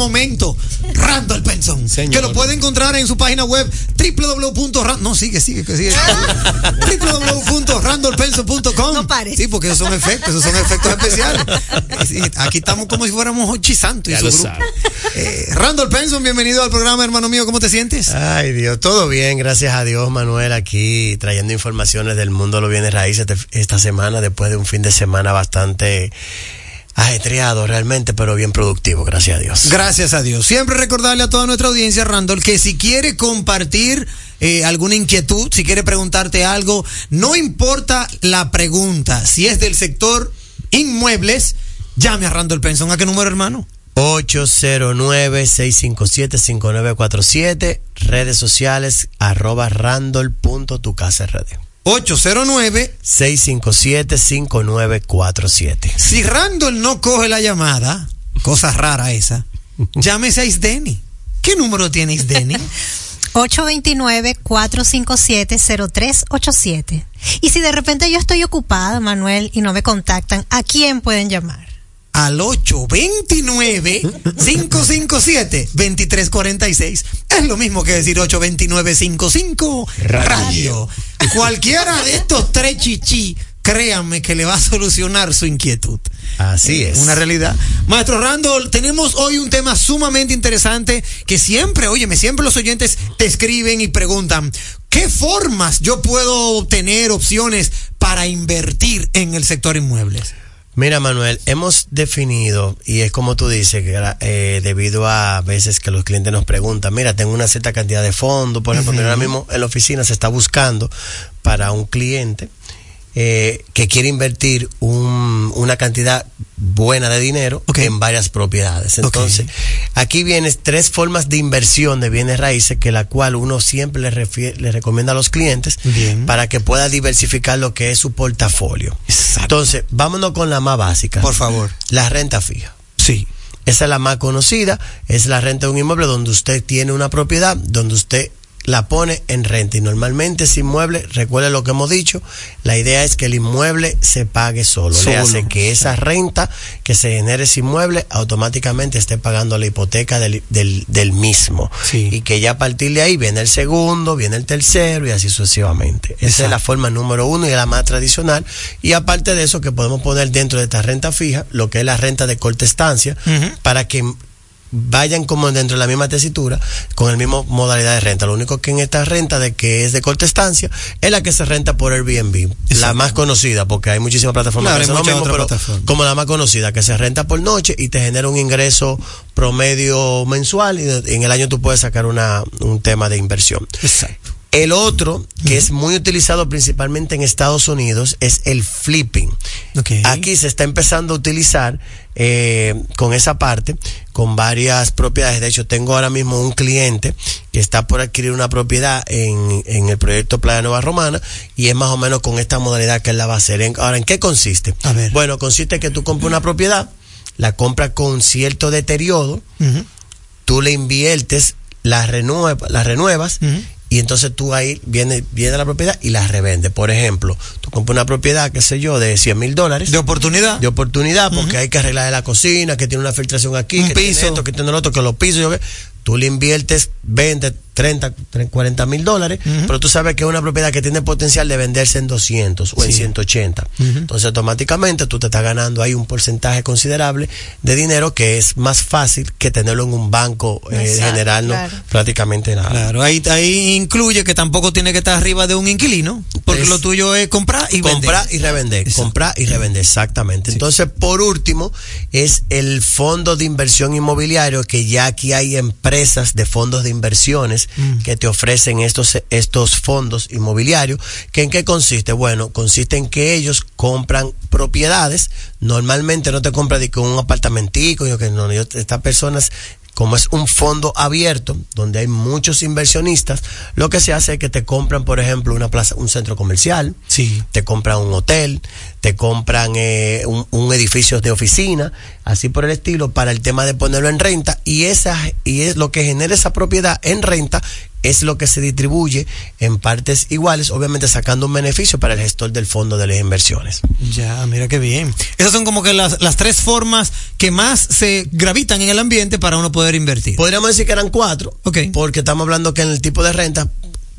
momento, Randall Penson, que lo puede encontrar en su página web www. No, sigue, sigue, que sigue. www.randallpenson.com. No pares. Sí, porque esos son efectos, esos son efectos especiales. Aquí estamos como si fuéramos Hochi Santo y Ya su lo grupo. sabe. Eh, Randall Penson, bienvenido al programa, hermano mío. ¿Cómo te sientes? Ay, Dios, todo bien, gracias a Dios, Manuel, aquí trayendo informaciones del mundo de los bienes raíces esta semana, después de un fin de semana bastante ajetreado realmente, pero bien productivo, gracias a Dios. Gracias a Dios. Siempre recordarle a toda nuestra audiencia, Randall, que si quiere compartir eh, alguna inquietud, si quiere preguntarte algo, no importa la pregunta, si es del sector inmuebles, llame a Randall Penson. ¿A qué número, hermano? 809-657-5947, redes sociales, arroba randall.tucasrd. 809 657-5947. Si Randall no coge la llamada, cosa rara esa, llámese a Isdeni. ¿Qué número tiene Isdeni? 829-457-0387. Y si de repente yo estoy ocupada, Manuel, y no me contactan, ¿a quién pueden llamar? Al 829-557-2346. Es lo mismo que decir 829-55 radio. Cualquiera de estos tres chichi, créanme que le va a solucionar su inquietud. Así es. Una realidad. Maestro Randall, tenemos hoy un tema sumamente interesante que siempre, óyeme, siempre los oyentes te escriben y preguntan, ¿qué formas yo puedo obtener opciones para invertir en el sector inmuebles? Mira, Manuel, hemos definido, y es como tú dices, eh, debido a veces que los clientes nos preguntan, mira, tengo una cierta cantidad de fondos, por ejemplo, mira, ahora mismo en la oficina se está buscando para un cliente eh, que quiere invertir un- una cantidad buena de dinero en varias propiedades. Entonces, aquí vienen tres formas de inversión de bienes raíces que la cual uno siempre le, recomienda a los clientes Bien. para que pueda diversificar lo que es su portafolio. Entonces, vámonos con la más básica. Por favor. La renta fija. Sí. Esa es la más conocida, es la renta de un inmueble donde usted tiene una propiedad, donde usted la pone en renta. Y normalmente ese inmueble, recuerde lo que hemos dicho, la idea es que el inmueble se pague solo, Solo. le hace que esa renta que se genere ese inmueble automáticamente esté pagando la hipoteca del, del, del mismo. Y que ya a partir de ahí viene el segundo, viene el tercero y así sucesivamente. Esa es la forma número uno y la más tradicional. Y aparte de eso que podemos poner dentro de esta renta fija lo que es la renta de corta estancia para que vayan como dentro de la misma tesitura con el mismo modalidad de renta. Lo único que en esta renta de que es de corta estancia es la que se renta por Airbnb, la más conocida porque hay muchísimas plataformas Claro, que hacen lo mismo, pero plataformas. como la más conocida que se renta por noche y te genera un ingreso promedio mensual y en el año tú puedes sacar una, un tema de inversión. Exacto. El otro, que es muy utilizado principalmente en Estados Unidos, es el flipping. Aquí se está empezando a utilizar eh, con esa parte, con varias propiedades. De hecho, tengo ahora mismo un cliente que está por adquirir una propiedad en, en el proyecto Playa Nueva Romana y es más o menos con esta modalidad que él la va a hacer. En- Ahora, ¿en qué consiste? Bueno, consiste que tú compras una propiedad, la compras con cierto deterioro, tú le inviertes, la, renueva- la renuevas y entonces tú ahí viene, viene la propiedad y la revendes. Por ejemplo, tú compras una propiedad, qué sé yo, de 100 mil dólares. De oportunidad. De oportunidad, porque hay que arreglar la cocina, que tiene una filtración aquí, Un que piso. tiene esto, que tiene lo otro, que los pisos, yo. Tú le inviertes 20, 30, 40 mil dólares, pero tú sabes que es una propiedad que tiene potencial de venderse en 200 o en 180. Entonces automáticamente tú te estás ganando ahí un porcentaje considerable de dinero que es más fácil que tenerlo en un banco eh, general, no claro. prácticamente nada. Claro, ahí, ahí incluye que tampoco tiene que estar arriba de un inquilino, porque Es- lo tuyo es comprar y vender. comprar y revender, comprar y revender, exactamente. Entonces, por último, es el fondo de inversión inmobiliario, que ya aquí hay empresas de fondos de inversiones Mm. que te ofrecen estos, estos fondos inmobiliarios. ¿Que ¿En qué consiste? Bueno, consiste en que ellos compran propiedades, normalmente no te compran de un apartamentico, yo que no, yo- estas personas como es un fondo abierto donde hay muchos inversionistas, lo que se hace es que te compran, por ejemplo, una plaza, un centro comercial, sí. te compran un hotel, te compran eh, un, un edificio de oficina, así por el estilo, para el tema de ponerlo en renta y esa y es lo que genera esa propiedad en renta es lo que se distribuye en partes iguales, obviamente sacando un beneficio para el gestor del fondo de las inversiones. Ya, mira qué bien. Esas son como que las, las tres formas que más se gravitan en el ambiente para uno poder invertir. Podríamos decir que eran cuatro, Ok. porque estamos hablando que en el tipo de renta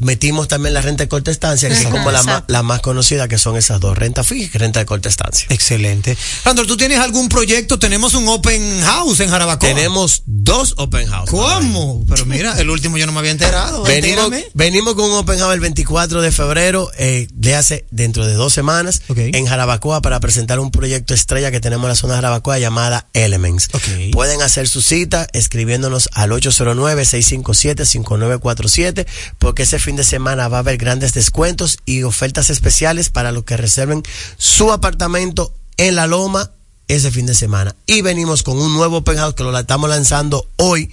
metimos también la renta de corta estancia, que es como la más, exacto. la más conocida, que son esas dos, renta fija y renta de corta estancia. Excelente. Randall, ¿tú tienes algún proyecto? Tenemos un open house en Jarabacoa. Tenemos dos open house. ¿Cómo? Pero mira, el último yo no me había enterado. Venimos, Entérame. venimos con un Open House el 24 de febrero, eh, le hace dentro de dos semanas, en Jarabacoa para presentar un proyecto estrella que tenemos en la zona de Jarabacoa llamada Elements. Pueden hacer su cita escribiéndonos al 809-657-5947 porque ese fin de semana va a haber grandes descuentos y ofertas especiales para los que reserven su apartamento en la Loma ese fin de semana. Y venimos con un nuevo open house que lo estamos lanzando hoy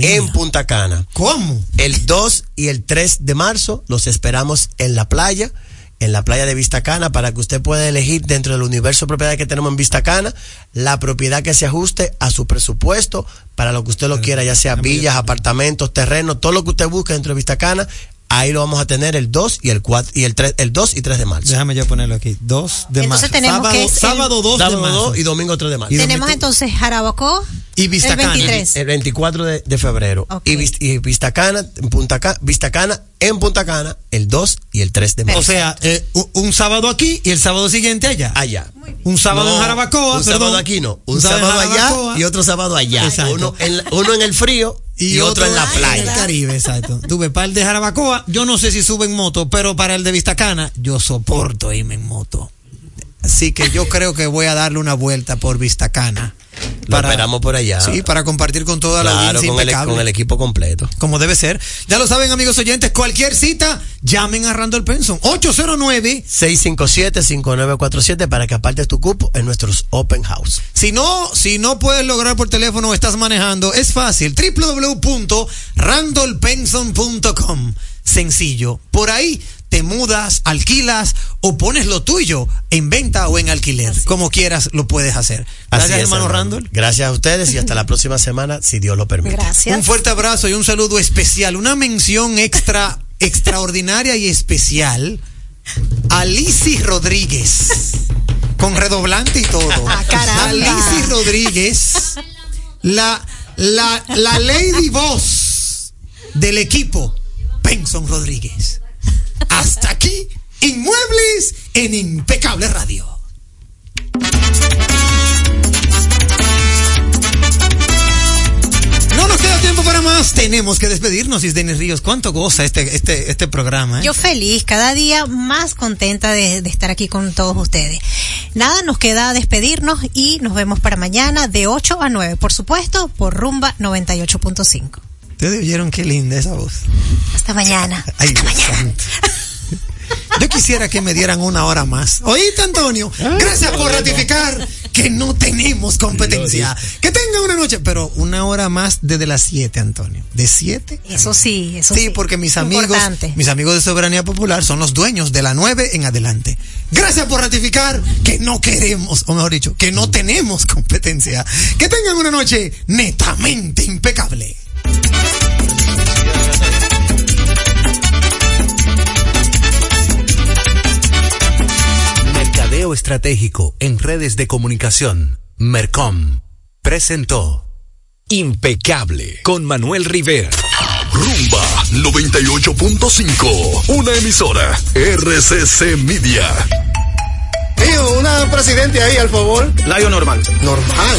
en Punta Cana. ¿Cómo? El 2 y el 3 de marzo los esperamos en la playa, en la playa de Vista Cana, para que usted pueda elegir dentro del universo de propiedades que tenemos en Vista Cana, la propiedad que se ajuste a su presupuesto, para lo que usted lo quiera, ya sea villas, apartamentos, terrenos, todo lo que usted busque dentro de Vista Cana. Ahí lo vamos a tener el 2 y el 4 y el 3, el 2 y 3 de marzo. Déjame yo ponerlo aquí. 2 de Entonces marzo. tenemos sábado, que es sábado 2 de Sábado marzo. 2 y domingo 3 de marzo. Tenemos entonces Jarabacoa. Y Vista el 23. El 24 de, de febrero. Y, Vis- y Vista Cana, en Punta Cana, Vista Cana en Punta Cana, el 2 y el 3 de marzo. O sea, eh, un- un sábado aquí y el sábado siguiente allá. Allá. Un sábado No, en Jarabacoa, Un perdón. sábado aquí no. Un, Un sábado sábado allá y otro sábado allá. Exacto. Uno en, la- uno en el frío y, otro, en la En el playa. Caribe, exacto. Tuve para el de Jarabacoa, yo no sé si sube en moto, pero para el de Vistacana, yo soporto irme en moto. Así que yo creo que voy a darle una vuelta por Vistacana. Lo esperamos por allá. Sí, para compartir con toda la Claro, audiencia con el, impecable. con el equipo completo. Como debe ser. Ya lo saben, amigos oyentes, cualquier cita, llamen a Randall Penson. 809 657-5947 para que apartes tu cupo en nuestros open house. Si no, si no puedes lograr por teléfono o estás manejando, es fácil. www.randallpenson.com. Sencillo. Por ahí te mudas, alquilas o pones lo tuyo en venta o en alquiler. Como quieras, lo puedes hacer. Gracias, Así es, hermano Randall. Gracias a ustedes y hasta la próxima semana, si Dios lo permite. Un fuerte abrazo y un saludo especial. Una mención extra, extraordinaria y especial a Lizzy Rodríguez. Con redoblante y todo. caramba. A Lizzy Rodríguez, la, la, la Lady Boss del equipo Benson Rodríguez. Hasta aquí, Inmuebles en Impecable Radio. No nos queda tiempo para más. Tenemos que despedirnos, Isdenis Ríos. ¿Cuánto goza este, este, este programa? eh? Yo feliz, cada día más contenta de, de estar aquí con todos ustedes. Nada, nos queda despedirnos y nos vemos para mañana de 8 a 9, por supuesto, por Rumba 98.5. Ustedes oyeron qué linda esa voz. Hasta mañana. Ay, Dios santo. Yo quisiera que me dieran una hora más. ¿Oíste, Antonio? Gracias por ratificar que no tenemos competencia. Que tenga una noche, pero una hora más desde las 7, Antonio. ¿De 7? Eso sí, eso sí. sí. porque mis amigos, Importante. mis amigos de Soberanía Popular son los dueños de la 9 en adelante. Gracias por ratificar que no queremos, o mejor dicho, que no tenemos competencia. Que tengan una noche netamente impecable. Mercadeo Estratégico en redes de comunicación. Mercom presentó Impecable con Manuel Rivera. Rumba 98.5, una emisora RCC Media. Mío, una presidente ahí, al favor. Layo normal. Normal.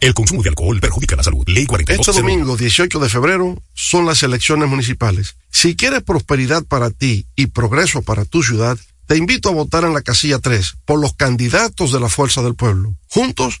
El consumo de alcohol perjudica la salud. Ley 42. Este domingo 18 de febrero son las elecciones municipales. Si quieres prosperidad para ti y progreso para tu ciudad, te invito a votar en la casilla 3 por los candidatos de la Fuerza del Pueblo. Juntos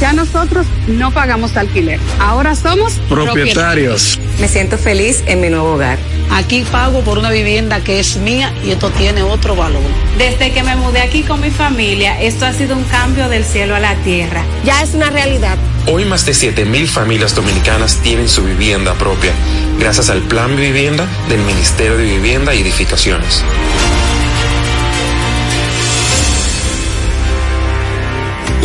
Ya nosotros no pagamos alquiler. Ahora somos propietarios. Me siento feliz en mi nuevo hogar. Aquí pago por una vivienda que es mía y esto tiene otro valor. Desde que me mudé aquí con mi familia, esto ha sido un cambio del cielo a la tierra. Ya es una realidad. Hoy más de 7.000 familias dominicanas tienen su vivienda propia, gracias al Plan Vivienda del Ministerio de Vivienda y Edificaciones.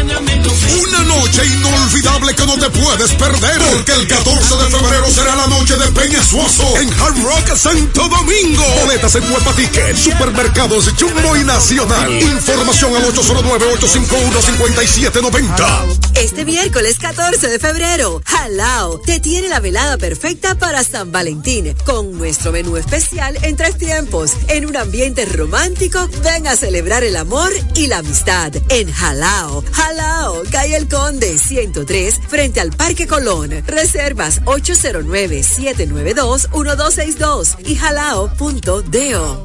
Una noche inolvidable que no te puedes perder. Porque el 14 de febrero será la noche de Peña en Hard Rock Santo Domingo. Boletas en Huepa Supermercados Jumbo y Nacional. Información al 809-851-5790. Este miércoles 14 de febrero, Halao te tiene la velada perfecta para San Valentín con nuestro menú especial en tres tiempos. En un ambiente romántico, ven a celebrar el amor y la amistad en Halao. Halao, calle El Conde 103 frente al Parque Colón. Reservas 809-792-1262 y jalao.do.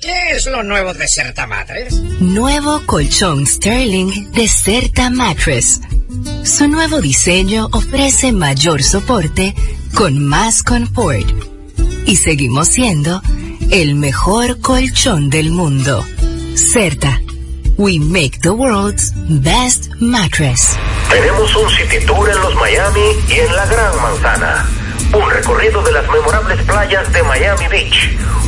¿Qué es lo nuevo de Certa Mattress? Nuevo colchón Sterling de Certa Mattress. Su nuevo diseño ofrece mayor soporte con más confort. Y seguimos siendo el mejor colchón del mundo. Certa. We make the world's best mattress. Tenemos un city tour en los Miami y en la Gran Manzana. Un recorrido de las memorables playas de Miami Beach.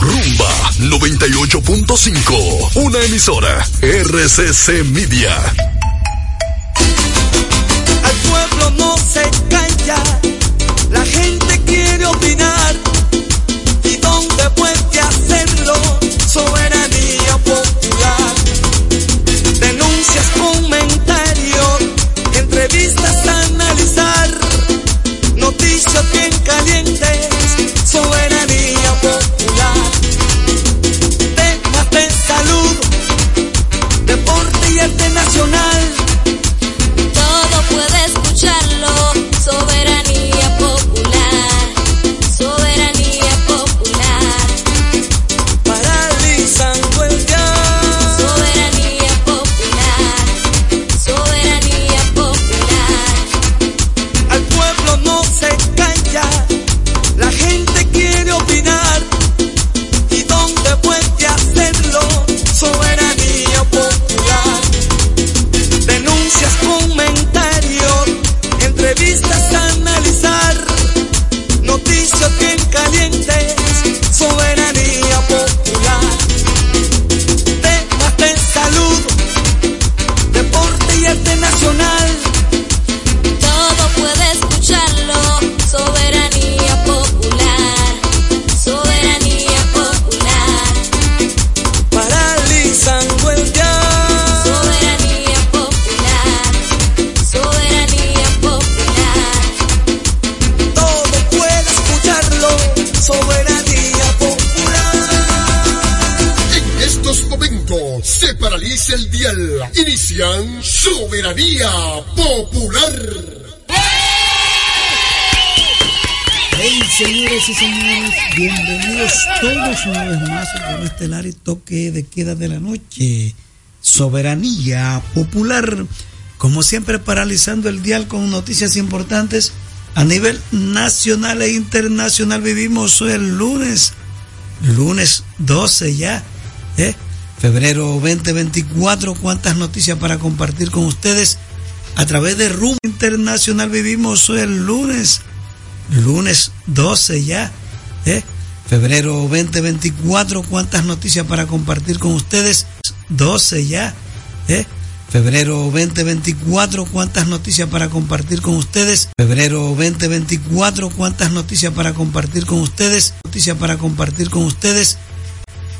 Rumba 98.5, una emisora RCC Media. Al pueblo no se calla, la gente quiere opinar. ¿Y dónde puede hacerlo? Soberanía a este estelar y toque de queda de la noche. Soberanía Popular. Como siempre, paralizando el dial con noticias importantes a nivel nacional e internacional. Vivimos el lunes, lunes 12 ya, ¿eh? febrero 2024. ¿Cuántas noticias para compartir con ustedes? A través de RUM Internacional vivimos el lunes lunes 12 ya, ¿eh? Febrero 2024, cuántas noticias para compartir con ustedes, 12 ya, ¿eh? febrero 2024, cuántas noticias para compartir con ustedes, febrero 2024, cuántas noticias para compartir con ustedes, noticias para compartir con ustedes,